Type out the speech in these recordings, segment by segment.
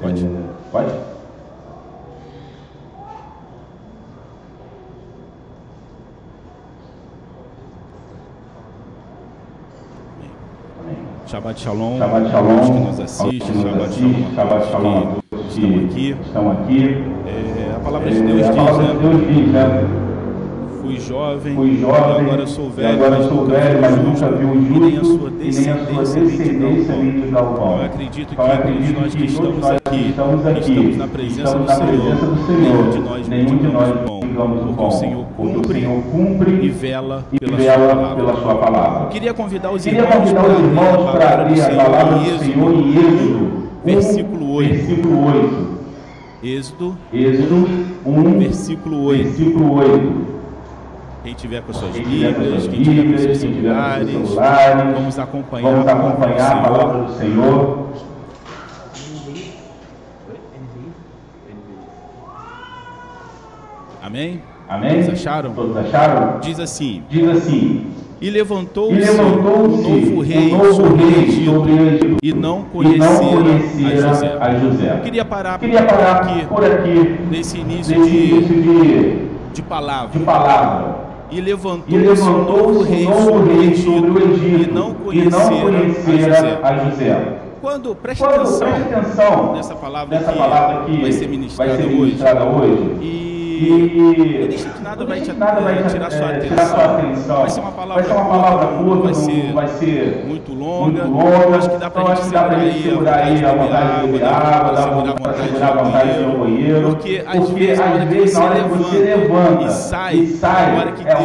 Pode. É, pode? Shabbat Shalom, Shabbat Shalom, que nos assiste, Shabbat Shalom, Shabbat Shalom, que estão aqui. Estão aqui. É, a palavra de Deus É, a diz, palavra de né? Fui jovem, Fui e jovem, agora sou e velho, agora mas sou nunca velho, vi mas nunca vi o justo, e nem a sua e descendência vem te dar o descendência pão. vem te dar o pão. Eu acredito que eu todos acredito nós que estamos aqui, que estamos aqui, estamos na presença estamos do na Senhor, presença do Senhor, nenhum de nós nenhum de nós o porque o Senhor porque o cumpre Senhor cumpre e vela e pela vela sua palavra. pela sua palavra. Queria convidar os Queria irmãos para abrir a palavra do Senhor em Êxodo, versículo 8. versículo 8. Êxodo, Êxodo 1, versículo 8. versículo 8. Quem tiver com suas Bíblias, quem tiver com seus celulares, vamos acompanhar, vamos a palavra do acompanhar a palavra do Senhor. Amém? Amém? Todos acharam? Todos acharam? Diz assim: Diz assim: E levantou-se um novo rei um novo sobre rei Egito sobre o Egito e não não conhecera a a José. Eu queria parar Queria por parar aqui por aqui nesse início nesse de, início de, de palavra. de palavra. E E levantou-se um novo rei um novo sobre o rei sobre o Egito e não conhecera a a José. Quando, preste Quando atenção preste atenção nessa palavra nessa que palavra que vai ser ministrada vai ser hoje. ministrada hoje. E E nada vai deixe te- nada vai eh, te- tirar sua eh, atenção. tirar sua atenção. Vai ser uma palavra Vai ser uma palavra curta, vai ser vai ser muito longa. muito longa. Acho que dá pra Então, gente dá segurar gente aí, segurar aí a vontade de beber água, dá dá pra vontade segurar a vontade de ir ao banheiro. Porque às vezes, na hora que você levanta e sai, e sai, é hora que é Deus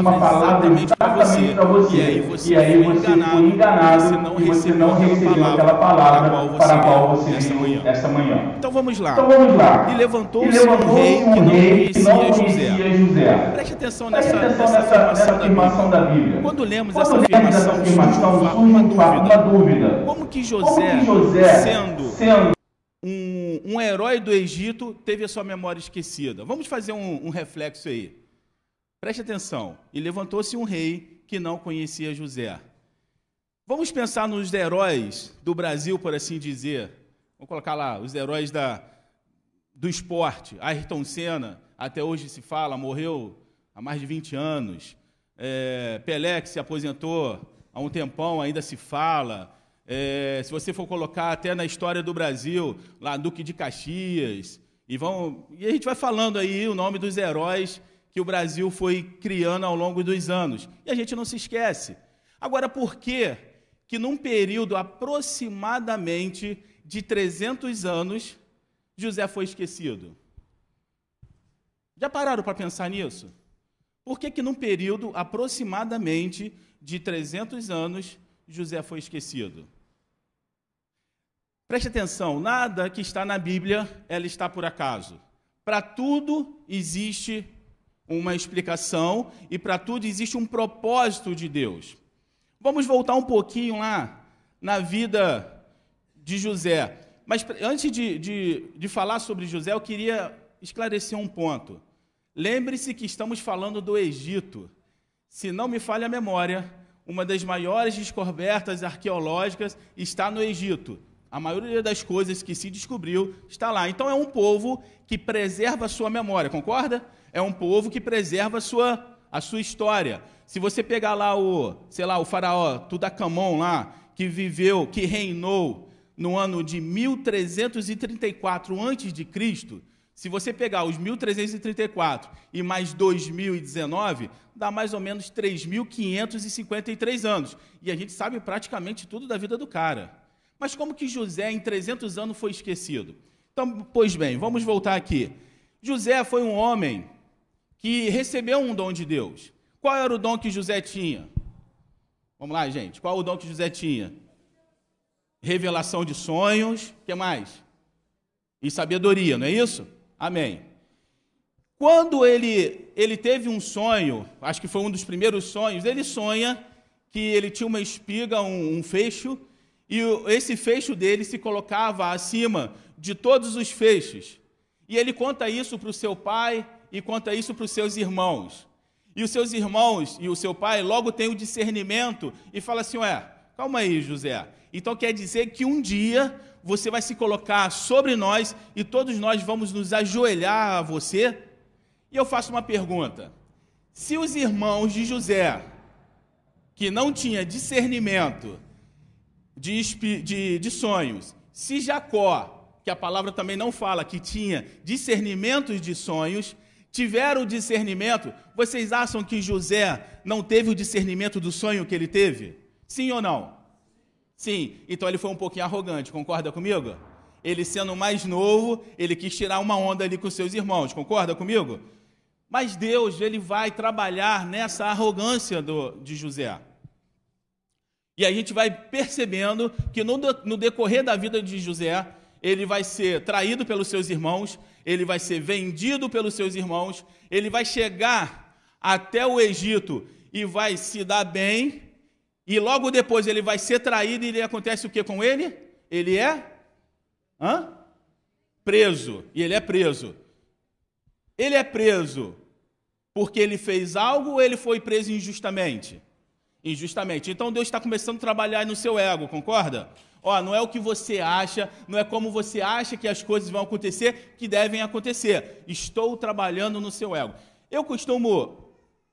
uma palavra exatamente pra você. exatamente para você. E aí você E aí foi você enganado, e você não aquela recebeu palavra aquela palavra para a qual você veio você essa manhã. Então vamos lá. Então vamos lá. E levantou-se E levantou-se rei que não conhecia não José. conhecia José. Preste atenção Preste nessa, atenção nessa, nessa, afirmação, da da Bíblia. Bíblia. Quando lemos Quando essa afirmação, essa afirmação, surge uma uma dúvida. dúvida. Como que Como José, que José, sendo sendo um, um herói do Egito, teve a sua memória esquecida? Vamos fazer um, um reflexo aí. Preste atenção. E levantou-se um rei que não conhecia José. Vamos pensar nos heróis do Brasil, por assim dizer. Vamos colocar lá, os heróis da, do esporte. Ayrton Senna, até hoje se fala, morreu há mais de 20 anos. É, Pelé, que se aposentou há um tempão, ainda se fala. É, se você for colocar até na história do Brasil, lá Duque de Caxias, e, vão, e a gente vai falando aí o nome dos heróis que o Brasil foi criando ao longo dos anos. E a gente não se esquece. Agora, por que que num período aproximadamente de 300 anos, José foi esquecido? Já pararam para pensar nisso? Por que que num período aproximadamente de 300 anos, José foi esquecido? Preste atenção, nada que está na Bíblia, ela está por acaso. Para tudo existe uma explicação e para tudo existe um propósito de Deus. Vamos voltar um pouquinho lá na vida de José. Mas antes de, de, de falar sobre José, eu queria esclarecer um ponto. Lembre-se que estamos falando do Egito. Se não me falha a memória, uma das maiores descobertas arqueológicas está no Egito. A maioria das coisas que se descobriu está lá. Então é um povo que preserva a sua memória, concorda? É um povo que preserva a sua, a sua história. Se você pegar lá o, sei lá, o faraó Tutankhamon lá, que viveu, que reinou no ano de 1334 antes de Cristo, se você pegar os 1334 e mais 2019, dá mais ou menos 3553 anos. E a gente sabe praticamente tudo da vida do cara. Mas como que José em 300 anos foi esquecido? Então, pois bem, vamos voltar aqui. José foi um homem que recebeu um dom de Deus. Qual era o dom que José tinha? Vamos lá, gente. Qual o dom que José tinha? Revelação de sonhos. Que mais? E sabedoria, não é isso? Amém. Quando ele, ele teve um sonho, acho que foi um dos primeiros sonhos, ele sonha que ele tinha uma espiga, um, um fecho, e esse fecho dele se colocava acima de todos os fechos. E ele conta isso para o seu pai e conta isso para os seus irmãos. E os seus irmãos e o seu pai logo têm o discernimento e fala assim: Ué, calma aí, José. Então quer dizer que um dia você vai se colocar sobre nós e todos nós vamos nos ajoelhar a você. E eu faço uma pergunta: se os irmãos de José, que não tinha discernimento de, de, de sonhos, se Jacó, que a palavra também não fala que tinha discernimentos de sonhos, tiveram o discernimento, vocês acham que José não teve o discernimento do sonho que ele teve? Sim ou não? Sim, então ele foi um pouquinho arrogante, concorda comigo? Ele sendo mais novo, ele quis tirar uma onda ali com seus irmãos, concorda comigo? Mas Deus, ele vai trabalhar nessa arrogância do, de José. E a gente vai percebendo que no, no decorrer da vida de José, ele vai ser traído pelos seus irmãos, ele vai ser vendido pelos seus irmãos, ele vai chegar até o Egito e vai se dar bem, e logo depois ele vai ser traído e ele acontece o que com ele? Ele é hã? preso, e ele é preso. Ele é preso porque ele fez algo ou ele foi preso injustamente? Injustamente. Então Deus está começando a trabalhar no seu ego, concorda? Ó, não é o que você acha, não é como você acha que as coisas vão acontecer que devem acontecer. Estou trabalhando no seu ego. Eu costumo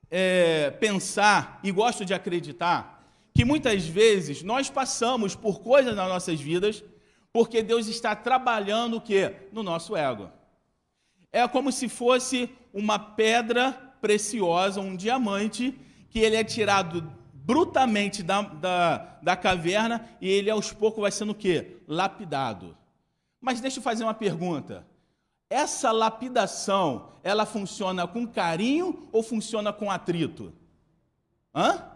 é, pensar e gosto de acreditar que muitas vezes nós passamos por coisas nas nossas vidas porque Deus está trabalhando o quê? No nosso ego. É como se fosse uma pedra preciosa, um diamante, que ele é tirado brutalmente da, da, da caverna e ele aos poucos vai sendo o quê? Lapidado. Mas deixa eu fazer uma pergunta. Essa lapidação, ela funciona com carinho ou funciona com atrito? Hã?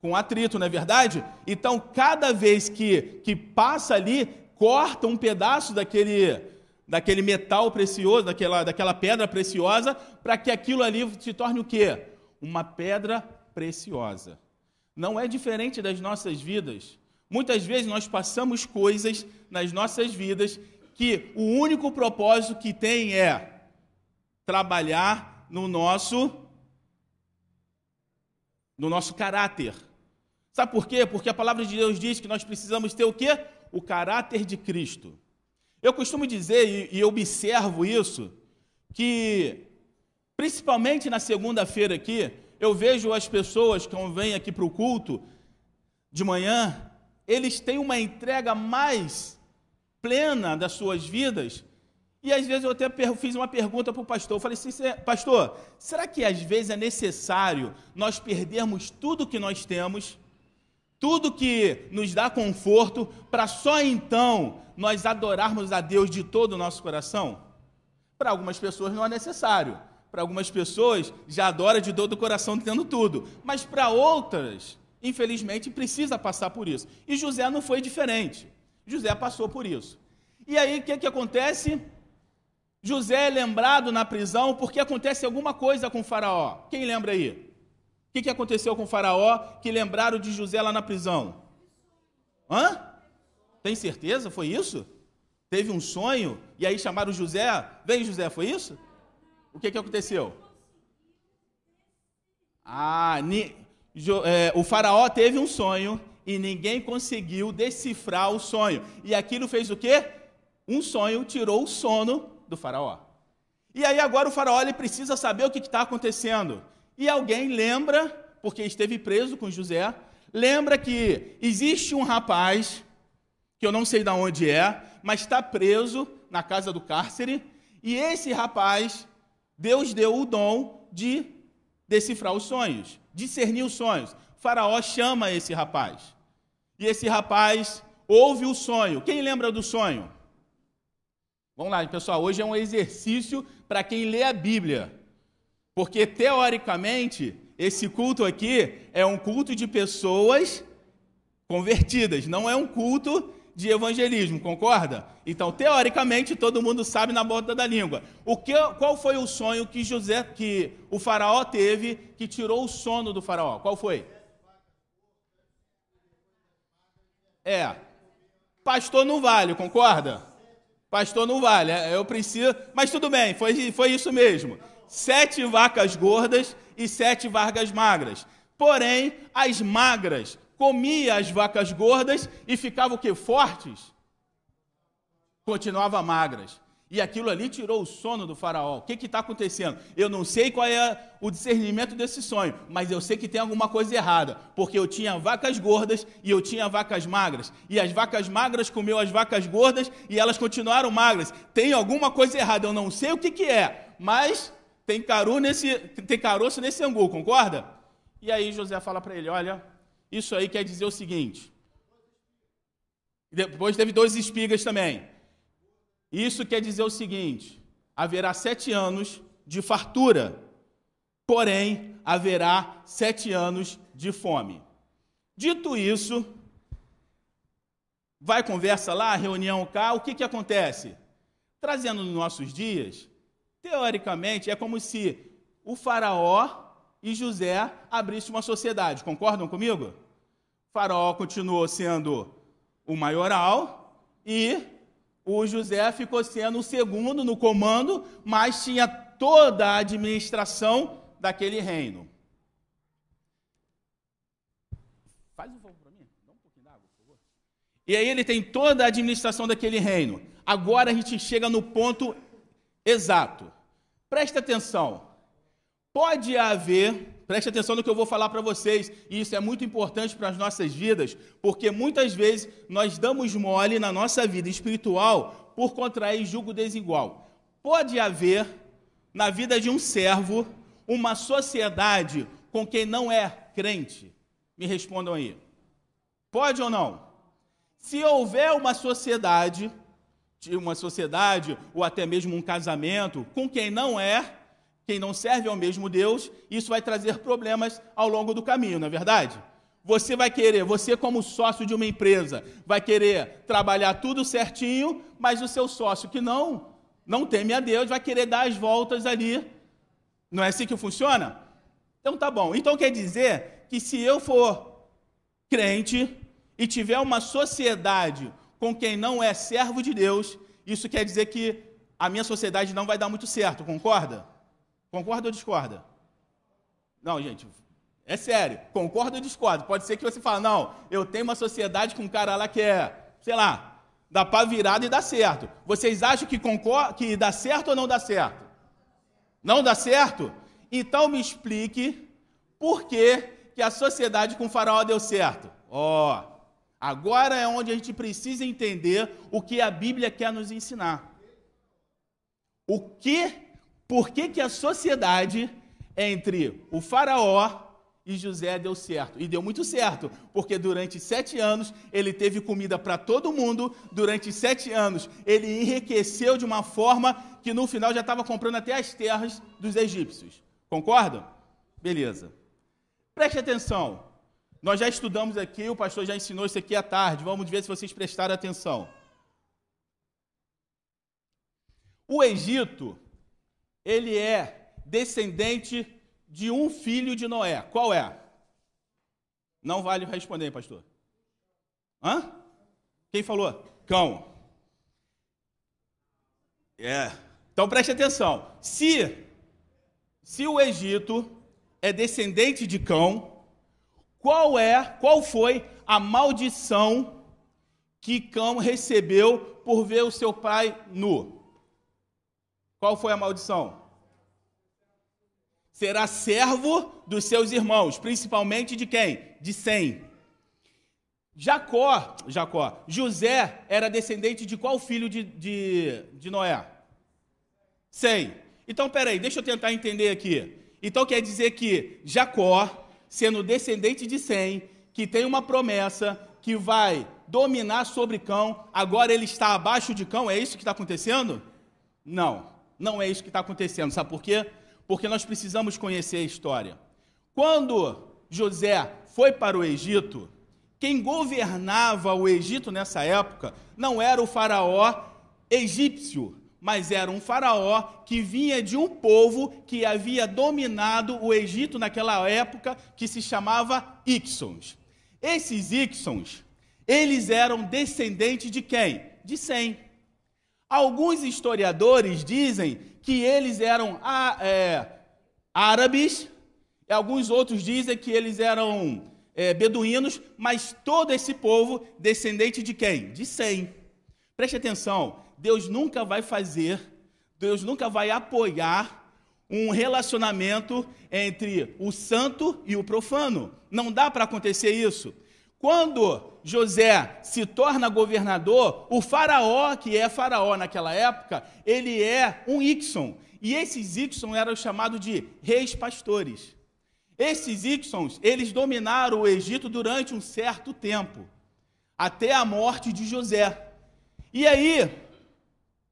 Com atrito, não é verdade? Então, cada vez que, que passa ali, corta um pedaço daquele, daquele metal precioso, daquela, daquela pedra preciosa, para que aquilo ali se torne o quê? Uma pedra preciosa. Não é diferente das nossas vidas. Muitas vezes nós passamos coisas nas nossas vidas que o único propósito que tem é trabalhar no nosso no nosso caráter, Sabe por quê? Porque a palavra de Deus diz que nós precisamos ter o quê? O caráter de Cristo. Eu costumo dizer, e, observo isso, que principalmente na segunda-feira aqui, eu vejo as pessoas que vêm aqui para o culto de manhã, eles têm uma entrega mais plena das suas vidas. E às vezes eu até fiz uma pergunta para o pastor. Eu falei assim, pastor, será que às vezes é necessário nós perdermos tudo que nós temos tudo que nos dá conforto, para só então nós adorarmos a Deus de todo o nosso coração? Para algumas pessoas não é necessário. Para algumas pessoas já adora de todo o coração tendo tudo. Mas para outras, infelizmente, precisa passar por isso. E José não foi diferente. José passou por isso. E aí o que, que acontece? José é lembrado na prisão porque acontece alguma coisa com Faraó. Quem lembra aí? O que, que aconteceu com o faraó que lembraram de José lá na prisão? Hã? Tem certeza? Foi isso? Teve um sonho e aí chamaram José? Vem José, foi isso? O que, que aconteceu? Ah, ni, jo, é, o faraó teve um sonho e ninguém conseguiu decifrar o sonho. E aquilo fez o quê? Um sonho tirou o sono do faraó. E aí agora o faraó ele precisa saber o que está acontecendo. E alguém lembra, porque esteve preso com José, lembra que existe um rapaz, que eu não sei de onde é, mas está preso na casa do cárcere, e esse rapaz, Deus deu o dom de decifrar os sonhos, discernir os sonhos. Faraó chama esse rapaz. E esse rapaz ouve o sonho. Quem lembra do sonho? Vamos lá, pessoal. Hoje é um exercício para quem lê a Bíblia. Porque, teoricamente, esse culto aqui é um culto de pessoas convertidas, não é um culto de evangelismo, concorda? Então, teoricamente, todo mundo sabe na borda da língua. O que, qual foi o sonho que José, que o faraó teve, que tirou o sono do faraó? Qual foi? É. Pastor não vale, concorda? Pastor não vale. É, eu preciso. Mas tudo bem, foi, foi isso mesmo sete vacas gordas e sete vacas magras. Porém, as magras comiam as vacas gordas e ficavam o que? Fortes? continuavam magras. E aquilo ali tirou o sono do faraó. O que está acontecendo? Eu não sei qual é o discernimento desse sonho, mas eu sei que tem alguma coisa errada, porque eu tinha vacas gordas e eu tinha vacas magras. E as vacas magras comeu as vacas gordas e elas continuaram magras. Tem alguma coisa errada, eu não sei o que, que é, mas tem, caru nesse, tem caroço nesse angu, concorda? E aí José fala para ele: olha, isso aí quer dizer o seguinte. Depois teve dois espigas também. Isso quer dizer o seguinte: haverá sete anos de fartura, porém haverá sete anos de fome. Dito isso, vai conversa lá, reunião cá, o que, que acontece? Trazendo nos nossos dias, teoricamente é como se o faraó e José abrissem uma sociedade, concordam comigo? O faraó continuou sendo o maioral e o José ficou sendo o segundo no comando, mas tinha toda a administração daquele reino. Faz um favor para mim, dá um pouquinho d'água, por favor. E aí ele tem toda a administração daquele reino. Agora a gente chega no ponto exato. Preste atenção. Pode haver Preste atenção no que eu vou falar para vocês, e isso é muito importante para as nossas vidas, porque muitas vezes nós damos mole na nossa vida espiritual por contrair julgo desigual. Pode haver, na vida de um servo, uma sociedade com quem não é crente? Me respondam aí. Pode ou não? Se houver uma sociedade, uma sociedade ou até mesmo um casamento com quem não é quem não serve ao mesmo Deus, isso vai trazer problemas ao longo do caminho, não é verdade? Você vai querer, você como sócio de uma empresa, vai querer trabalhar tudo certinho, mas o seu sócio que não, não teme a Deus, vai querer dar as voltas ali. Não é assim que funciona? Então tá bom. Então quer dizer que se eu for crente e tiver uma sociedade com quem não é servo de Deus, isso quer dizer que a minha sociedade não vai dar muito certo, concorda? Concorda ou discorda? Não, gente, é sério. Concorda ou discorda? Pode ser que você fale, não, eu tenho uma sociedade com um cara lá que é, sei lá, dá para virada e dá certo. Vocês acham que, concorda, que dá certo ou não dá certo? Não dá certo? Então me explique por que, que a sociedade com o faraó deu certo. Ó, oh, agora é onde a gente precisa entender o que a Bíblia quer nos ensinar. O que por que, que a sociedade entre o faraó e José deu certo. E deu muito certo, porque durante sete anos ele teve comida para todo mundo, durante sete anos ele enriqueceu de uma forma que no final já estava comprando até as terras dos egípcios. Concordam? Beleza. Preste atenção. Nós já estudamos aqui, o pastor já ensinou isso aqui à tarde. Vamos ver se vocês prestaram atenção. O Egito ele é descendente de um filho de Noé. Qual é? Não vale responder, pastor. Hã? Quem falou? Cão. É. Então preste atenção. Se se o Egito é descendente de Cão, qual é, qual foi a maldição que Cão recebeu por ver o seu pai nu? Qual foi a maldição? Será servo dos seus irmãos, principalmente de quem? De Sem. Jacó, Jacó, José era descendente de qual filho de, de, de Noé? Sem. Então, peraí, deixa eu tentar entender aqui. Então quer dizer que Jacó, sendo descendente de Sem, que tem uma promessa que vai dominar sobre Cão, agora ele está abaixo de Cão, é isso que está acontecendo? Não. Não é isso que está acontecendo. Sabe por quê? Porque nós precisamos conhecer a história. Quando José foi para o Egito, quem governava o Egito nessa época não era o faraó egípcio, mas era um faraó que vinha de um povo que havia dominado o Egito naquela época, que se chamava Ixons. Esses Ixons, eles eram descendentes de quem? De Sem. Alguns historiadores dizem que eles eram é, árabes, alguns outros dizem que eles eram é, beduínos, mas todo esse povo descendente de quem? De Sem. Preste atenção, Deus nunca vai fazer, Deus nunca vai apoiar um relacionamento entre o santo e o profano. Não dá para acontecer isso. Quando José se torna governador, o faraó, que é faraó naquela época, ele é um Ixon. E esses Ixon eram chamados de reis pastores. Esses Ixons, eles dominaram o Egito durante um certo tempo, até a morte de José. E aí,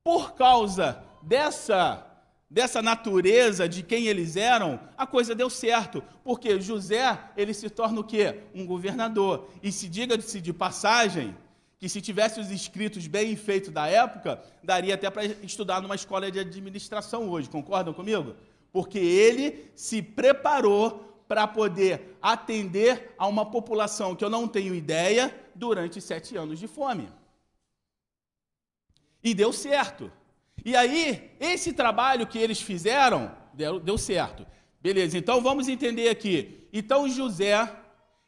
por causa dessa dessa natureza de quem eles eram, a coisa deu certo, porque José, ele se torna o quê? Um governador. E se diga-se de passagem, que se tivesse os escritos bem feitos da época, daria até para estudar numa escola de administração hoje, concordam comigo? Porque ele se preparou para poder atender a uma população que eu não tenho ideia durante sete anos de fome. E deu certo. E aí, esse trabalho que eles fizeram deu, deu certo. Beleza, então vamos entender aqui. Então José,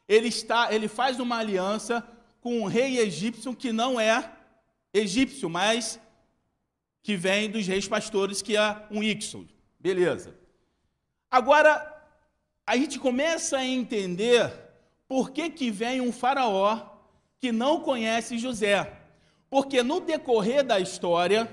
ele está, ele faz uma aliança com um rei egípcio que não é egípcio, mas que vem dos reis pastores, que é um Ixo. Beleza. Agora, a gente começa a entender por que, que vem um faraó que não conhece José. Porque no decorrer da história,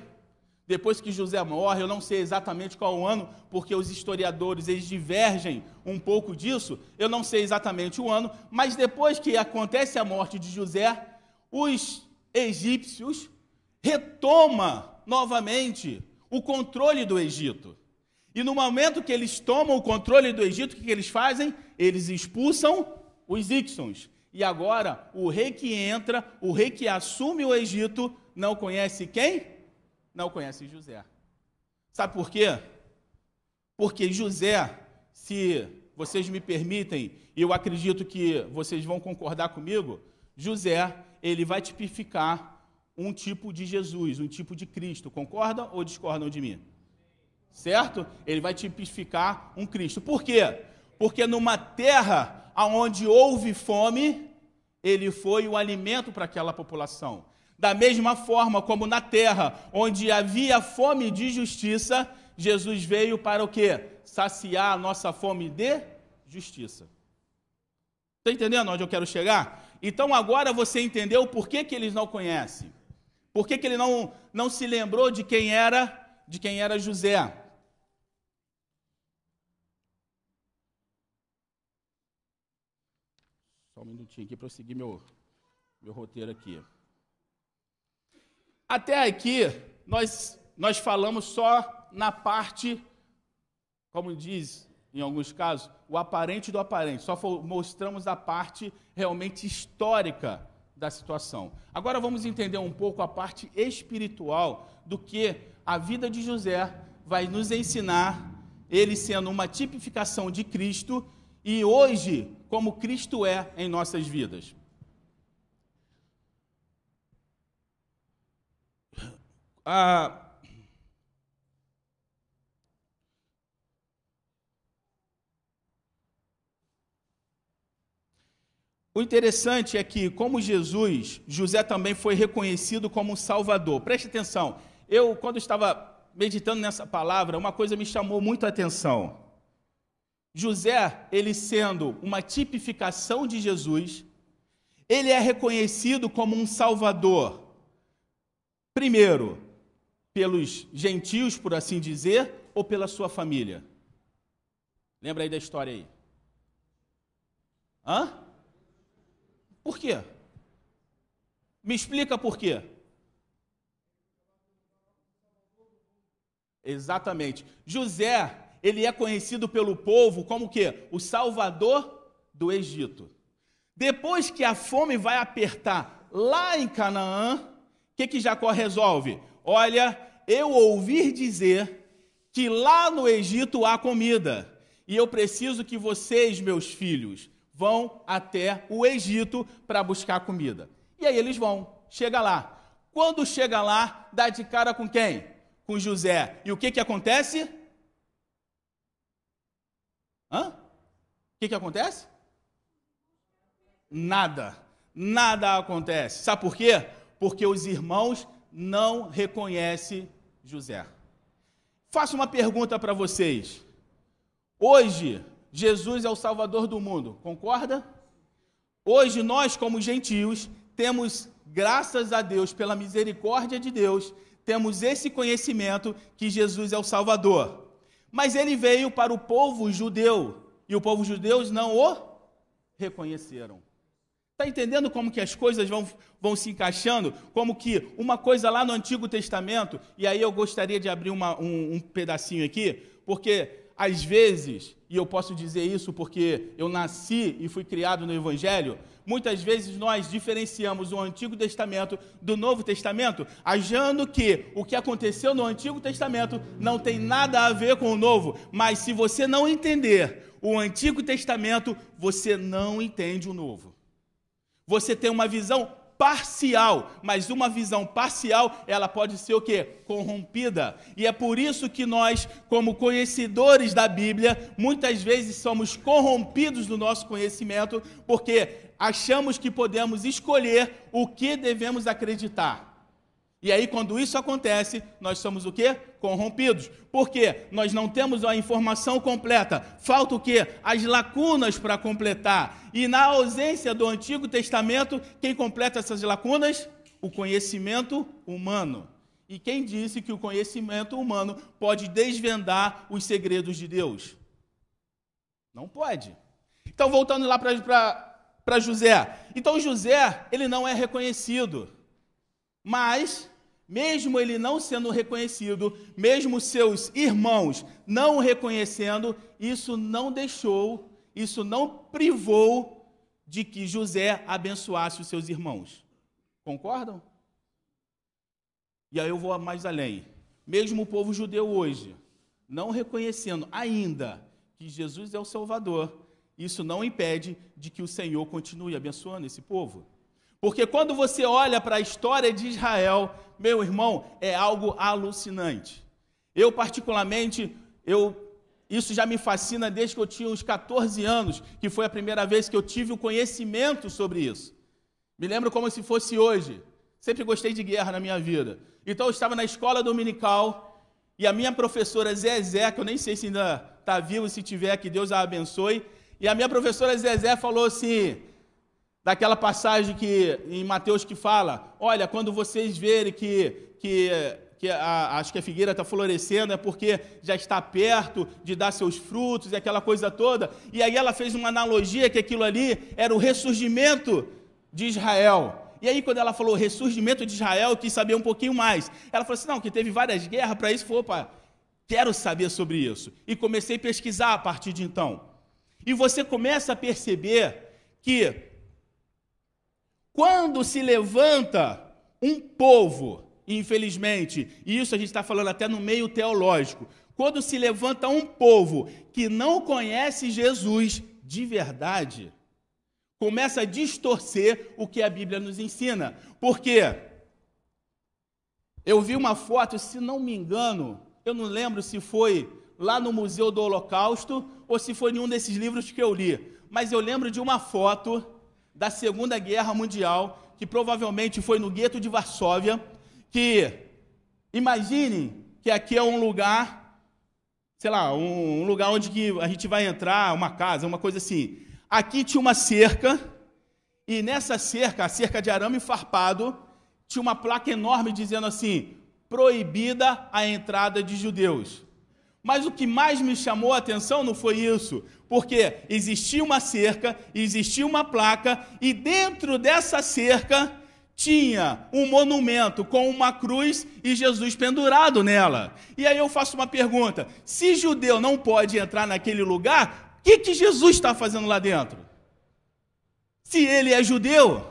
depois que José morre, eu não sei exatamente qual o ano, porque os historiadores eles divergem um pouco disso, eu não sei exatamente o ano, mas depois que acontece a morte de José, os egípcios retomam novamente o controle do Egito. E no momento que eles tomam o controle do Egito, o que eles fazem? Eles expulsam os Ixons. E agora, o rei que entra, o rei que assume o Egito, não conhece quem? não conhece José. Sabe por quê? Porque José, se vocês me permitem, e eu acredito que vocês vão concordar comigo, José, ele vai tipificar um tipo de Jesus, um tipo de Cristo. Concordam ou discordam de mim? Certo? Ele vai tipificar um Cristo. Por quê? Porque numa terra onde houve fome, ele foi o alimento para aquela população. Da mesma forma como na terra, onde havia fome de justiça, Jesus veio para o quê? Saciar a nossa fome de justiça. Está entendendo onde eu quero chegar? Então agora você entendeu por que, que eles não conhecem. Por que, que ele não, não se lembrou de quem era de quem era José? Só um minutinho aqui para eu seguir meu, meu roteiro aqui. Até aqui, nós, nós falamos só na parte, como diz em alguns casos, o aparente do aparente. Só mostramos a parte realmente histórica da situação. Agora vamos entender um pouco a parte espiritual do que a vida de José vai nos ensinar, ele sendo uma tipificação de Cristo e hoje como Cristo é em nossas vidas. Ah, o interessante é que, como Jesus, José também foi reconhecido como Salvador. Preste atenção. Eu, quando estava meditando nessa palavra, uma coisa me chamou muito a atenção. José, ele sendo uma tipificação de Jesus, ele é reconhecido como um Salvador. Primeiro, pelos gentios, por assim dizer, ou pela sua família? Lembra aí da história aí? Hã? Por quê? Me explica por quê. Exatamente. José, ele é conhecido pelo povo como o quê? O salvador do Egito. Depois que a fome vai apertar lá em Canaã, o que, que Jacó resolve? Olha, eu ouvir dizer que lá no Egito há comida, e eu preciso que vocês, meus filhos, vão até o Egito para buscar comida. E aí eles vão, chega lá. Quando chega lá, dá de cara com quem? Com José. E o que que acontece? Hã? O que que acontece? Nada. Nada acontece. Sabe por quê? Porque os irmãos não reconhece José. Faço uma pergunta para vocês. Hoje, Jesus é o Salvador do mundo, concorda? Hoje, nós, como gentios, temos, graças a Deus, pela misericórdia de Deus, temos esse conhecimento que Jesus é o Salvador. Mas ele veio para o povo judeu, e o povo judeu não o reconheceram. Está entendendo como que as coisas vão, vão se encaixando? Como que uma coisa lá no Antigo Testamento, e aí eu gostaria de abrir uma, um, um pedacinho aqui, porque às vezes, e eu posso dizer isso porque eu nasci e fui criado no Evangelho, muitas vezes nós diferenciamos o Antigo Testamento do Novo Testamento, achando que o que aconteceu no Antigo Testamento não tem nada a ver com o Novo. Mas se você não entender o Antigo Testamento, você não entende o Novo. Você tem uma visão parcial, mas uma visão parcial, ela pode ser o quê? Corrompida. E é por isso que nós, como conhecedores da Bíblia, muitas vezes somos corrompidos no nosso conhecimento, porque achamos que podemos escolher o que devemos acreditar. E aí, quando isso acontece, nós somos o quê? Corrompidos. Por quê? Nós não temos a informação completa. Falta o quê? As lacunas para completar. E na ausência do Antigo Testamento, quem completa essas lacunas? O conhecimento humano. E quem disse que o conhecimento humano pode desvendar os segredos de Deus? Não pode. Então, voltando lá para José. Então, José, ele não é reconhecido. Mas, mesmo ele não sendo reconhecido, mesmo seus irmãos não o reconhecendo, isso não deixou, isso não privou de que José abençoasse os seus irmãos. Concordam? E aí eu vou mais além. Mesmo o povo judeu hoje, não reconhecendo ainda que Jesus é o Salvador, isso não impede de que o Senhor continue abençoando esse povo. Porque quando você olha para a história de Israel, meu irmão, é algo alucinante. Eu particularmente, eu isso já me fascina desde que eu tinha uns 14 anos, que foi a primeira vez que eu tive o conhecimento sobre isso. Me lembro como se fosse hoje. Sempre gostei de guerra na minha vida. Então eu estava na escola dominical e a minha professora Zezé, que eu nem sei se ainda está vivo, se tiver, que Deus a abençoe. E a minha professora Zezé falou assim: daquela passagem que em Mateus que fala: olha, quando vocês verem que, que, que a, acho que a figueira está florescendo, é porque já está perto de dar seus frutos e aquela coisa toda. E aí ela fez uma analogia que aquilo ali era o ressurgimento de Israel. E aí, quando ela falou ressurgimento de Israel, eu quis saber um pouquinho mais. Ela falou assim: não, que teve várias guerras para isso. Falei, opa, quero saber sobre isso. E comecei a pesquisar a partir de então. E você começa a perceber que quando se levanta um povo, infelizmente, e isso a gente está falando até no meio teológico, quando se levanta um povo que não conhece Jesus de verdade, começa a distorcer o que a Bíblia nos ensina. Por quê? Eu vi uma foto, se não me engano, eu não lembro se foi lá no Museu do Holocausto ou se foi em um desses livros que eu li, mas eu lembro de uma foto da Segunda Guerra Mundial, que provavelmente foi no gueto de Varsóvia, que imagine que aqui é um lugar, sei lá, um, um lugar onde que a gente vai entrar, uma casa, uma coisa assim. Aqui tinha uma cerca, e nessa cerca, a cerca de arame farpado, tinha uma placa enorme dizendo assim: proibida a entrada de judeus. Mas o que mais me chamou a atenção não foi isso, porque existia uma cerca, existia uma placa, e dentro dessa cerca tinha um monumento com uma cruz e Jesus pendurado nela. E aí eu faço uma pergunta: se judeu não pode entrar naquele lugar, o que, que Jesus está fazendo lá dentro? Se ele é judeu.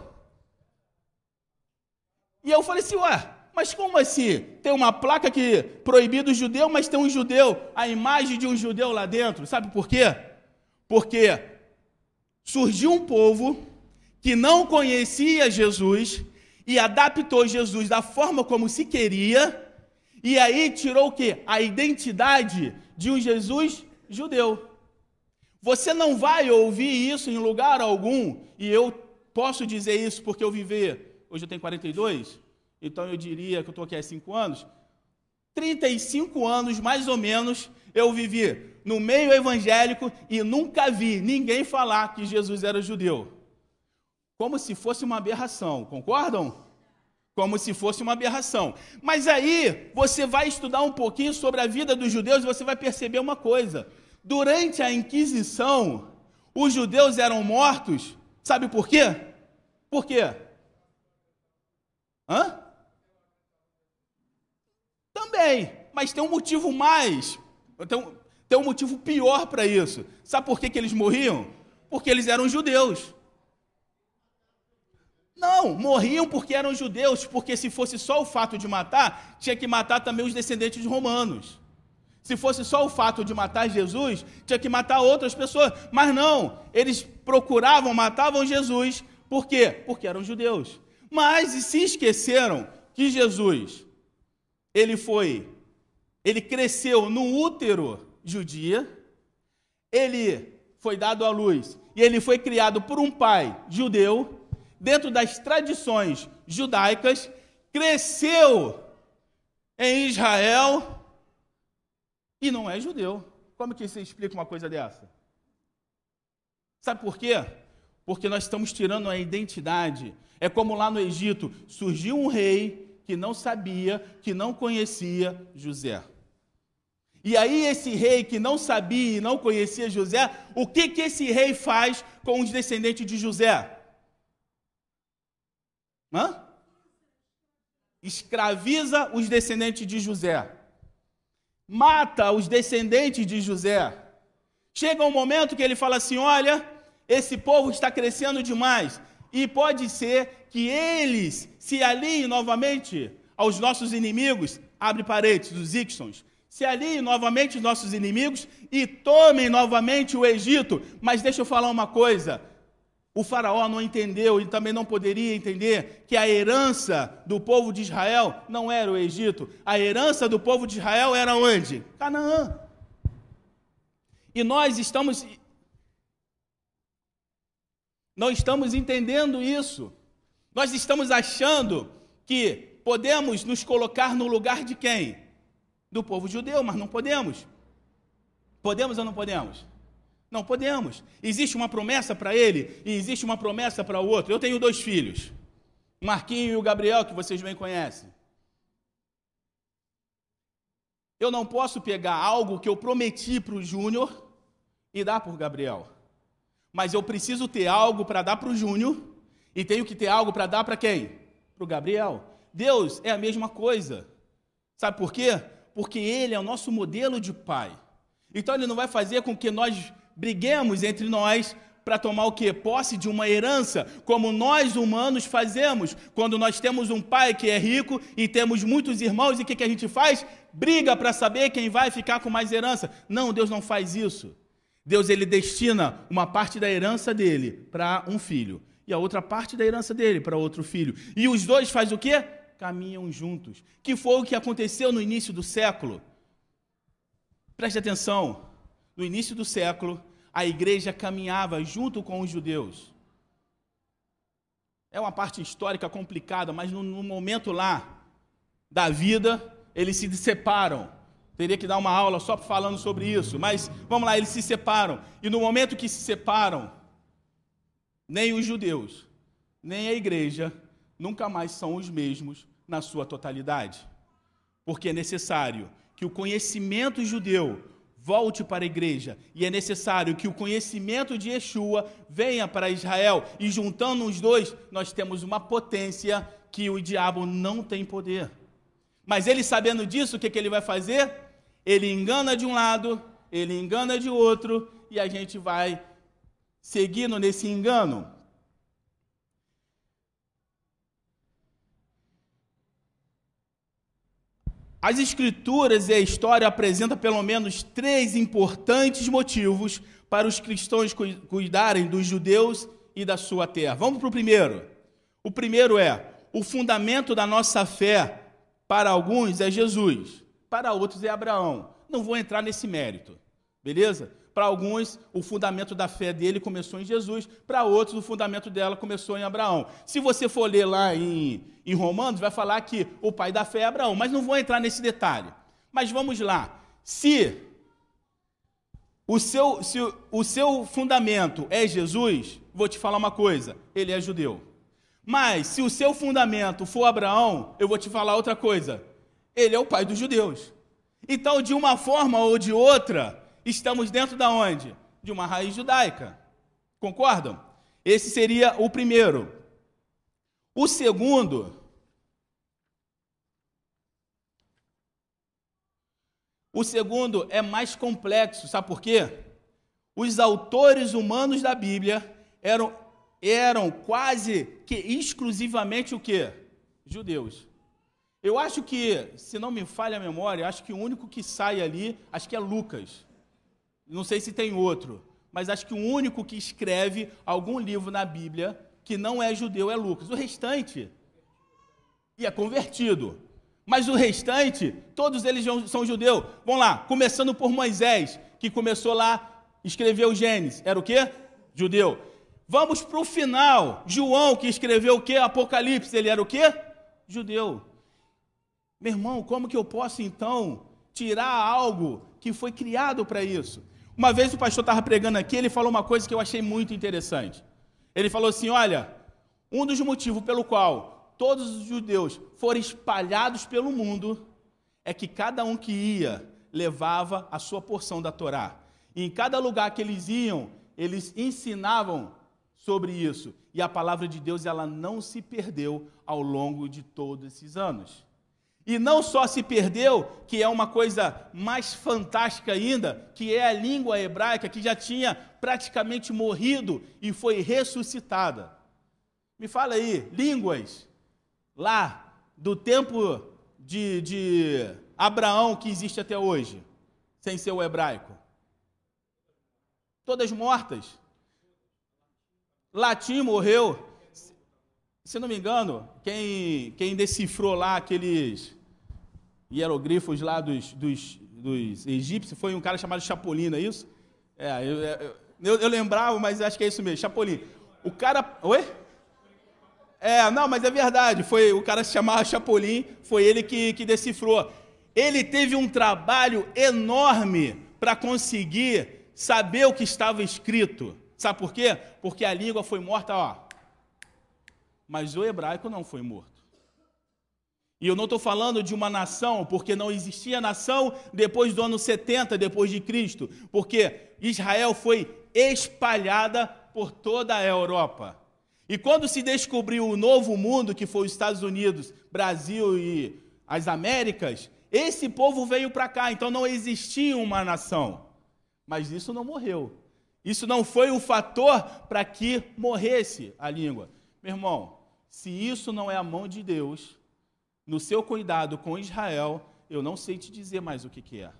E eu falei assim: ué, mas como assim? Tem uma placa que proibido judeu, mas tem um judeu, a imagem de um judeu lá dentro. Sabe por quê? Porque surgiu um povo que não conhecia Jesus e adaptou Jesus da forma como se queria, e aí tirou o quê? A identidade de um Jesus judeu. Você não vai ouvir isso em lugar algum, e eu posso dizer isso porque eu vivi, hoje eu tenho 42, então eu diria que eu estou aqui há cinco anos, 35 anos, mais ou menos, eu vivi no meio evangélico e nunca vi ninguém falar que Jesus era judeu. Como se fosse uma aberração, concordam? Como se fosse uma aberração. Mas aí você vai estudar um pouquinho sobre a vida dos judeus e você vai perceber uma coisa. Durante a Inquisição, os judeus eram mortos, sabe por quê? Por quê? Hã? Também, mas tem um motivo mais, tem, tem um motivo pior para isso. Sabe por que, que eles morriam? Porque eles eram judeus. Não, morriam porque eram judeus, porque se fosse só o fato de matar, tinha que matar também os descendentes romanos. Se fosse só o fato de matar Jesus, tinha que matar outras pessoas. Mas não, eles procuravam, matavam Jesus, por quê? Porque eram judeus. Mas e se esqueceram que Jesus ele foi, ele cresceu no útero judia, ele foi dado à luz e ele foi criado por um pai judeu, dentro das tradições judaicas, cresceu em Israel e não é judeu. Como que você explica uma coisa dessa? Sabe por quê? Porque nós estamos tirando a identidade. É como lá no Egito, surgiu um rei que não sabia, que não conhecia José. E aí esse rei que não sabia e não conhecia José, o que que esse rei faz com os descendentes de José? Hã? Escraviza os descendentes de José. Mata os descendentes de José. Chega um momento que ele fala assim: olha, esse povo está crescendo demais. E pode ser que eles se aliem novamente aos nossos inimigos, abre parênteses, os Ixons, se aliem novamente aos nossos inimigos e tomem novamente o Egito. Mas deixa eu falar uma coisa: o Faraó não entendeu e também não poderia entender que a herança do povo de Israel não era o Egito, a herança do povo de Israel era onde? Canaã. E nós estamos não estamos entendendo isso. Nós estamos achando que podemos nos colocar no lugar de quem? Do povo judeu, mas não podemos. Podemos ou não podemos? Não podemos. Existe uma promessa para ele e existe uma promessa para o outro. Eu tenho dois filhos, o Marquinho e o Gabriel, que vocês bem conhecem. Eu não posso pegar algo que eu prometi para o Júnior e dar para o Gabriel mas eu preciso ter algo para dar para o Júnior e tenho que ter algo para dar para quem? Para o Gabriel. Deus é a mesma coisa. Sabe por quê? Porque Ele é o nosso modelo de pai. Então Ele não vai fazer com que nós briguemos entre nós para tomar o que? Posse de uma herança, como nós humanos fazemos quando nós temos um pai que é rico e temos muitos irmãos, e o que, que a gente faz? Briga para saber quem vai ficar com mais herança. Não, Deus não faz isso. Deus ele destina uma parte da herança dele para um filho e a outra parte da herança dele para outro filho. E os dois faz o quê? Caminham juntos. Que foi o que aconteceu no início do século. Preste atenção. No início do século, a igreja caminhava junto com os judeus. É uma parte histórica complicada, mas no, no momento lá da vida, eles se separam. Teria que dar uma aula só falando sobre isso, mas vamos lá, eles se separam. E no momento que se separam, nem os judeus, nem a igreja nunca mais são os mesmos na sua totalidade. Porque é necessário que o conhecimento judeu volte para a igreja, e é necessário que o conhecimento de Yeshua venha para Israel, e juntando os dois, nós temos uma potência que o diabo não tem poder. Mas ele sabendo disso, o que, que ele vai fazer? Ele engana de um lado, ele engana de outro, e a gente vai seguindo nesse engano. As escrituras e a história apresentam pelo menos três importantes motivos para os cristãos cuidarem dos judeus e da sua terra. Vamos para o primeiro. O primeiro é: o fundamento da nossa fé para alguns é Jesus para outros é Abraão. Não vou entrar nesse mérito, beleza? Para alguns, o fundamento da fé dele começou em Jesus, para outros, o fundamento dela começou em Abraão. Se você for ler lá em, em Romanos, vai falar que o pai da fé é Abraão, mas não vou entrar nesse detalhe. Mas vamos lá. Se o seu, se o seu fundamento é Jesus, vou te falar uma coisa: ele é judeu. Mas se o seu fundamento for Abraão, eu vou te falar outra coisa: ele é o pai dos judeus. Então, de uma forma ou de outra, estamos dentro da onde? De uma raiz judaica. Concordam? Esse seria o primeiro. O segundo O segundo é mais complexo, sabe por quê? Os autores humanos da Bíblia eram, eram quase que exclusivamente o quê? Judeus. Eu acho que, se não me falha a memória, acho que o único que sai ali, acho que é Lucas. Não sei se tem outro, mas acho que o único que escreve algum livro na Bíblia que não é judeu é Lucas. O restante e é convertido. Mas o restante, todos eles são judeus. Vamos lá, começando por Moisés, que começou lá, escreveu Gênesis. Era o quê? Judeu. Vamos para o final. João, que escreveu o quê? Apocalipse. Ele era o quê? Judeu. Meu irmão, como que eu posso então tirar algo que foi criado para isso? Uma vez o pastor estava pregando aqui, ele falou uma coisa que eu achei muito interessante. Ele falou assim: olha, um dos motivos pelo qual todos os judeus foram espalhados pelo mundo, é que cada um que ia levava a sua porção da Torá. E em cada lugar que eles iam, eles ensinavam sobre isso. E a palavra de Deus ela não se perdeu ao longo de todos esses anos. E não só se perdeu, que é uma coisa mais fantástica ainda, que é a língua hebraica que já tinha praticamente morrido e foi ressuscitada. Me fala aí, línguas lá do tempo de, de Abraão que existe até hoje, sem ser o hebraico? Todas mortas. Latim morreu. Se não me engano, quem, quem decifrou lá aqueles hieroglifos lá dos, dos, dos egípcios foi um cara chamado Chapolin, não é isso? É, eu, eu, eu, lembrava, mas acho que é isso mesmo, Chapolin. O cara. Oi? É, não, mas é verdade. Foi o cara se chamava Chapolin, foi ele que, que decifrou. Ele teve um trabalho enorme para conseguir saber o que estava escrito. Sabe por quê? Porque a língua foi morta, ó. Mas o hebraico não foi morto. E eu não estou falando de uma nação, porque não existia nação depois do ano 70 depois de Cristo, porque Israel foi espalhada por toda a Europa. E quando se descobriu o novo mundo, que foi os Estados Unidos, Brasil e as Américas, esse povo veio para cá, então não existia uma nação. Mas isso não morreu. Isso não foi o fator para que morresse a língua. Meu irmão, se isso não é a mão de Deus, no seu cuidado com Israel, eu não sei te dizer mais o que, que é.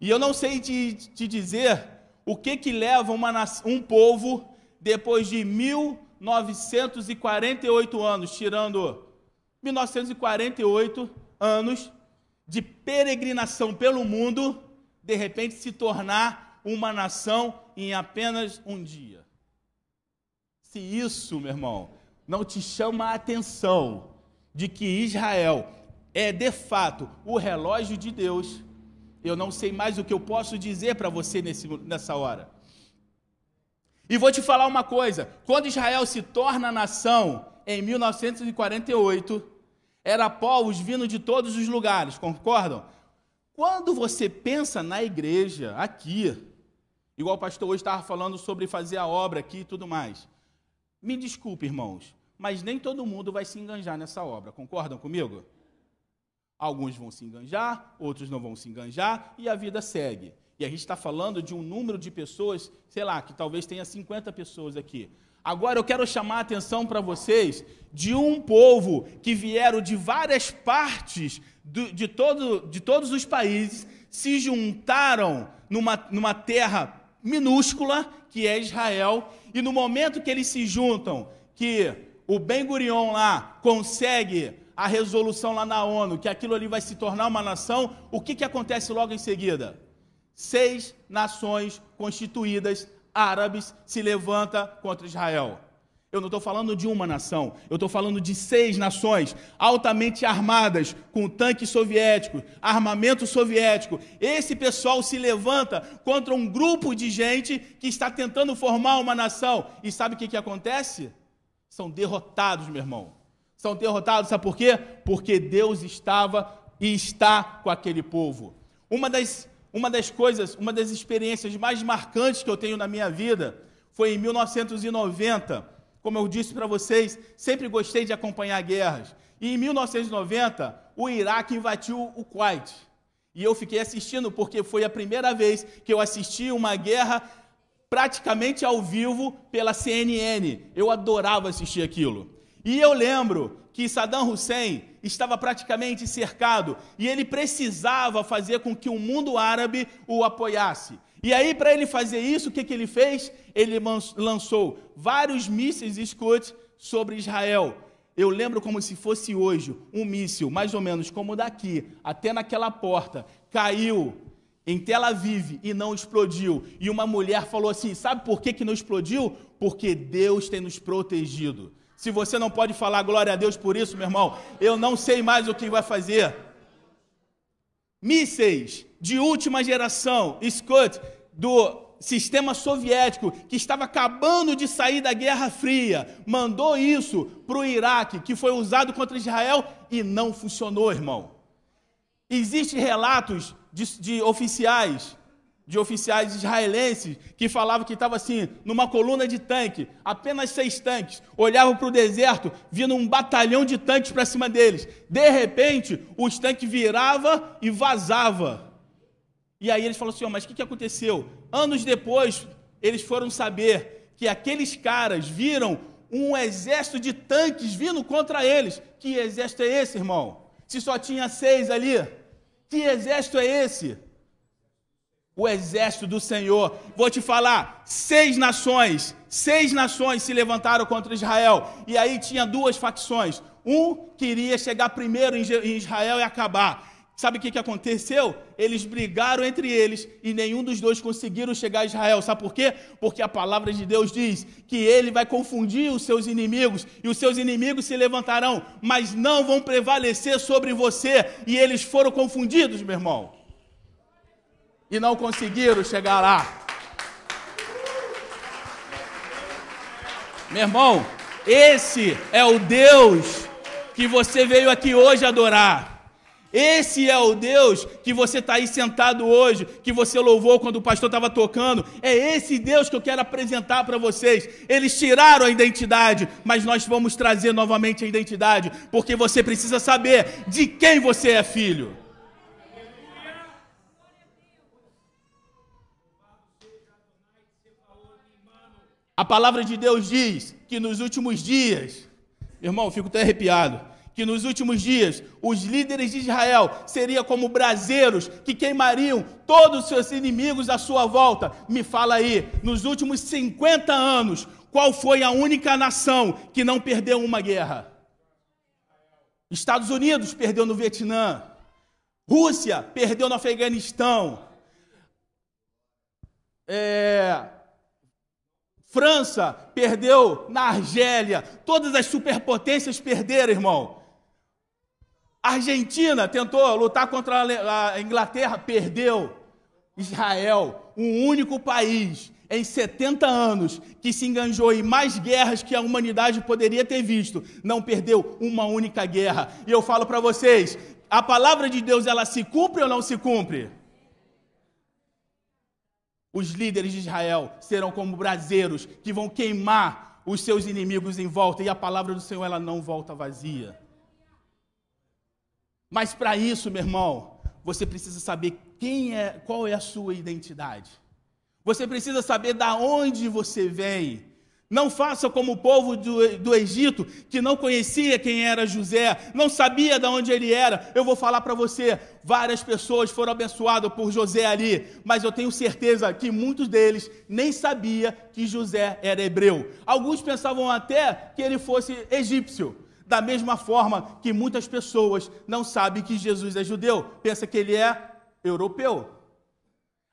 E eu não sei te, te dizer o que, que leva uma, um povo, depois de mil 1948 anos, tirando 1948 anos de peregrinação pelo mundo, de repente se tornar uma nação em apenas um dia. Se isso, meu irmão, não te chama a atenção de que Israel é de fato o relógio de Deus, eu não sei mais o que eu posso dizer para você nesse, nessa hora. E vou te falar uma coisa: quando Israel se torna nação em 1948, era povos vindo de todos os lugares, concordam? Quando você pensa na igreja, aqui, igual o pastor hoje estava falando sobre fazer a obra aqui e tudo mais, me desculpe, irmãos, mas nem todo mundo vai se enganjar nessa obra, concordam comigo? Alguns vão se enganjar, outros não vão se enganjar e a vida segue. E a gente está falando de um número de pessoas, sei lá, que talvez tenha 50 pessoas aqui. Agora eu quero chamar a atenção para vocês de um povo que vieram de várias partes do, de, todo, de todos os países, se juntaram numa, numa terra minúscula, que é Israel, e no momento que eles se juntam, que o Ben Gurion lá consegue a resolução lá na ONU, que aquilo ali vai se tornar uma nação, o que, que acontece logo em seguida? seis nações constituídas árabes se levanta contra Israel. Eu não estou falando de uma nação, eu estou falando de seis nações altamente armadas, com tanque soviético, armamento soviético. Esse pessoal se levanta contra um grupo de gente que está tentando formar uma nação. E sabe o que, que acontece? São derrotados, meu irmão. São derrotados, sabe por quê? Porque Deus estava e está com aquele povo. Uma das, uma das coisas, uma das experiências mais marcantes que eu tenho na minha vida foi em 1990 como eu disse para vocês, sempre gostei de acompanhar guerras. E em 1990, o Iraque invadiu o Kuwait. E eu fiquei assistindo porque foi a primeira vez que eu assisti uma guerra praticamente ao vivo pela CNN. Eu adorava assistir aquilo. E eu lembro que Saddam Hussein estava praticamente cercado e ele precisava fazer com que o mundo árabe o apoiasse. E aí, para ele fazer isso, o que, que ele fez? Ele lançou vários mísseis Scud sobre Israel. Eu lembro como se fosse hoje um míssil, mais ou menos como daqui, até naquela porta, caiu em Tel Aviv e não explodiu. E uma mulher falou assim: sabe por que, que não explodiu? Porque Deus tem nos protegido. Se você não pode falar glória a Deus por isso, meu irmão, eu não sei mais o que vai fazer. Mísseis de última geração, Scott, do sistema soviético, que estava acabando de sair da Guerra Fria, mandou isso para o Iraque, que foi usado contra Israel e não funcionou, irmão. Existem relatos de, de oficiais de oficiais israelenses que falavam que estava assim, numa coluna de tanque, apenas seis tanques, olhavam para o deserto, vindo um batalhão de tanques para cima deles. De repente, os tanques virava e vazava. E aí eles falaram assim: oh, mas o que, que aconteceu? Anos depois, eles foram saber que aqueles caras viram um exército de tanques vindo contra eles. Que exército é esse, irmão? Se só tinha seis ali, que exército é esse? o exército do Senhor. Vou te falar, seis nações, seis nações se levantaram contra Israel. E aí tinha duas facções. Um queria chegar primeiro em Israel e acabar. Sabe o que, que aconteceu? Eles brigaram entre eles e nenhum dos dois conseguiram chegar a Israel. Sabe por quê? Porque a palavra de Deus diz que ele vai confundir os seus inimigos e os seus inimigos se levantarão, mas não vão prevalecer sobre você. E eles foram confundidos, meu irmão e não conseguiram chegar lá. Meu irmão, esse é o Deus que você veio aqui hoje adorar. Esse é o Deus que você está aí sentado hoje, que você louvou quando o pastor estava tocando. É esse Deus que eu quero apresentar para vocês. Eles tiraram a identidade, mas nós vamos trazer novamente a identidade, porque você precisa saber de quem você é filho. A palavra de Deus diz que nos últimos dias, irmão, fico até arrepiado, que nos últimos dias os líderes de Israel seriam como braseiros que queimariam todos os seus inimigos à sua volta. Me fala aí, nos últimos 50 anos, qual foi a única nação que não perdeu uma guerra? Estados Unidos perdeu no Vietnã. Rússia perdeu no Afeganistão. É, França perdeu na Argélia, todas as superpotências perderam, irmão. Argentina tentou lutar contra a Inglaterra, perdeu. Israel, um único país em 70 anos que se enganjou em mais guerras que a humanidade poderia ter visto, não perdeu uma única guerra. E eu falo para vocês, a palavra de Deus ela se cumpre ou não se cumpre? Os líderes de Israel serão como braseiros que vão queimar os seus inimigos em volta, e a palavra do Senhor ela não volta vazia. Mas para isso, meu irmão, você precisa saber quem é, qual é a sua identidade. Você precisa saber da onde você vem. Não faça como o povo do, do Egito, que não conhecia quem era José, não sabia de onde ele era. Eu vou falar para você: várias pessoas foram abençoadas por José ali, mas eu tenho certeza que muitos deles nem sabia que José era hebreu. Alguns pensavam até que ele fosse egípcio. Da mesma forma que muitas pessoas não sabem que Jesus é judeu, pensa que ele é europeu.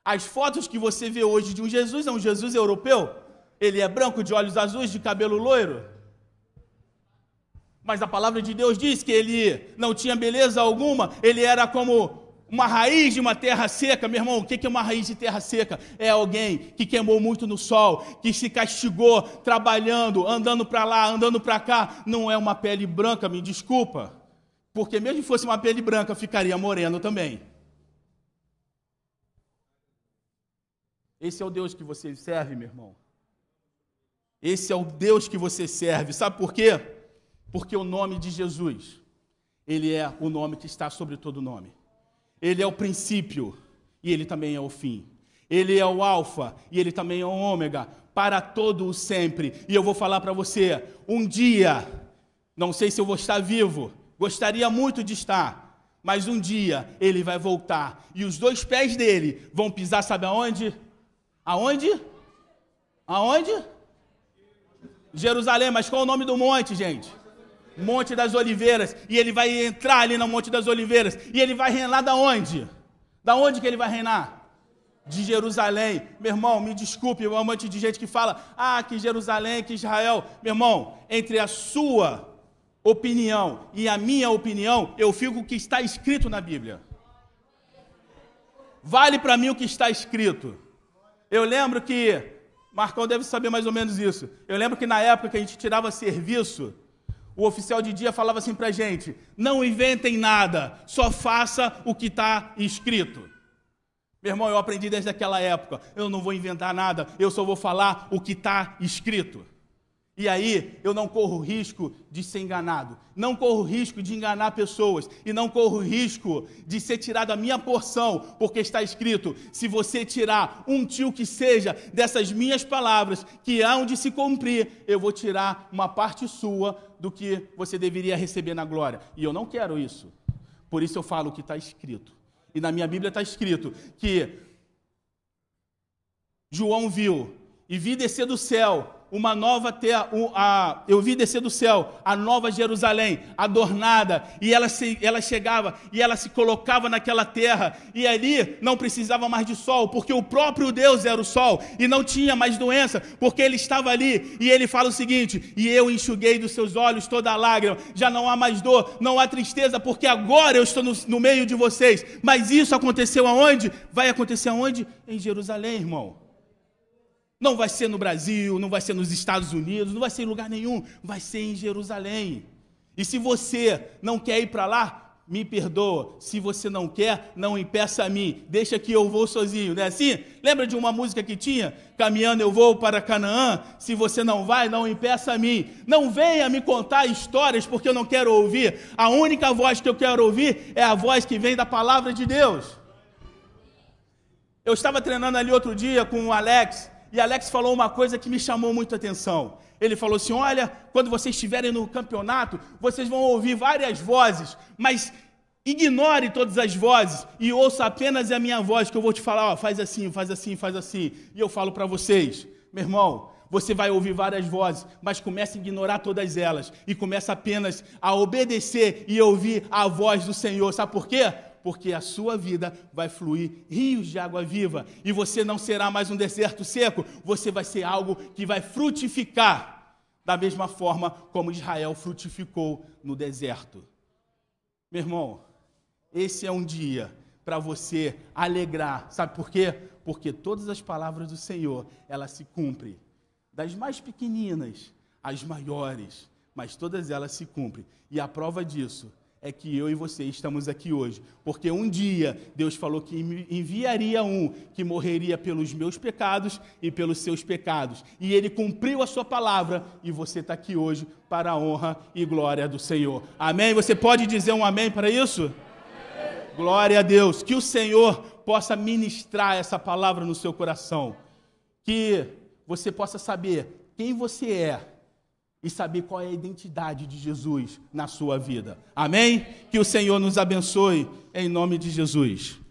As fotos que você vê hoje de um Jesus é um Jesus europeu? Ele é branco, de olhos azuis, de cabelo loiro? Mas a palavra de Deus diz que ele não tinha beleza alguma, ele era como uma raiz de uma terra seca, meu irmão, o que é uma raiz de terra seca? É alguém que queimou muito no sol, que se castigou trabalhando, andando para lá, andando para cá. Não é uma pele branca, me desculpa. Porque mesmo que fosse uma pele branca, ficaria moreno também. Esse é o Deus que você serve, meu irmão. Esse é o Deus que você serve. Sabe por quê? Porque o nome de Jesus, ele é o nome que está sobre todo nome. Ele é o princípio e ele também é o fim. Ele é o alfa e ele também é o ômega para todo o sempre. E eu vou falar para você, um dia, não sei se eu vou estar vivo, gostaria muito de estar, mas um dia ele vai voltar e os dois pés dele vão pisar, sabe aonde? Aonde? Aonde? Jerusalém, mas qual é o nome do monte, gente? Monte das Oliveiras, e ele vai entrar ali no Monte das Oliveiras, e ele vai reinar da onde? Da onde que ele vai reinar? De Jerusalém. Meu irmão, me desculpe, um monte de gente que fala, ah, que Jerusalém, que Israel. Meu irmão, entre a sua opinião e a minha opinião, eu fico o que está escrito na Bíblia. Vale para mim o que está escrito. Eu lembro que, Marcão deve saber mais ou menos isso. Eu lembro que na época que a gente tirava serviço, o oficial de dia falava assim para a gente: não inventem nada, só faça o que está escrito. Meu irmão, eu aprendi desde aquela época: eu não vou inventar nada, eu só vou falar o que está escrito. E aí eu não corro risco de ser enganado, não corro risco de enganar pessoas e não corro risco de ser tirado a minha porção, porque está escrito: se você tirar um tio que seja dessas minhas palavras, que há de se cumprir, eu vou tirar uma parte sua do que você deveria receber na glória. E eu não quero isso. Por isso eu falo o que está escrito. E na minha Bíblia está escrito que João viu e vi descer do céu uma nova terra, a, eu vi descer do céu a nova Jerusalém, adornada, e ela, se, ela chegava e ela se colocava naquela terra, e ali não precisava mais de sol, porque o próprio Deus era o sol, e não tinha mais doença, porque ele estava ali, e ele fala o seguinte: e eu enxuguei dos seus olhos toda lágrima, já não há mais dor, não há tristeza, porque agora eu estou no, no meio de vocês, mas isso aconteceu aonde? Vai acontecer aonde? Em Jerusalém, irmão. Não vai ser no Brasil, não vai ser nos Estados Unidos, não vai ser em lugar nenhum, vai ser em Jerusalém. E se você não quer ir para lá, me perdoa. Se você não quer, não impeça a mim. Deixa que eu vou sozinho, não é assim? Lembra de uma música que tinha? Caminhando eu vou para Canaã. Se você não vai, não impeça a mim. Não venha me contar histórias porque eu não quero ouvir. A única voz que eu quero ouvir é a voz que vem da palavra de Deus. Eu estava treinando ali outro dia com o Alex e Alex falou uma coisa que me chamou muito a atenção. Ele falou assim: Olha, quando vocês estiverem no campeonato, vocês vão ouvir várias vozes, mas ignore todas as vozes e ouça apenas a minha voz, que eu vou te falar: ó, faz assim, faz assim, faz assim. E eu falo para vocês, meu irmão, você vai ouvir várias vozes, mas comece a ignorar todas elas e comece apenas a obedecer e ouvir a voz do Senhor. Sabe por quê? Porque a sua vida vai fluir rios de água viva e você não será mais um deserto seco, você vai ser algo que vai frutificar, da mesma forma como Israel frutificou no deserto. Meu irmão, esse é um dia para você alegrar, sabe por quê? Porque todas as palavras do Senhor, elas se cumprem, das mais pequeninas às maiores, mas todas elas se cumprem. E a prova disso é que eu e você estamos aqui hoje. Porque um dia Deus falou que enviaria um que morreria pelos meus pecados e pelos seus pecados. E ele cumpriu a sua palavra e você está aqui hoje para a honra e glória do Senhor. Amém? Você pode dizer um amém para isso? Glória a Deus. Que o Senhor possa ministrar essa palavra no seu coração. Que você possa saber quem você é e saber qual é a identidade de Jesus na sua vida. Amém? Que o Senhor nos abençoe em nome de Jesus.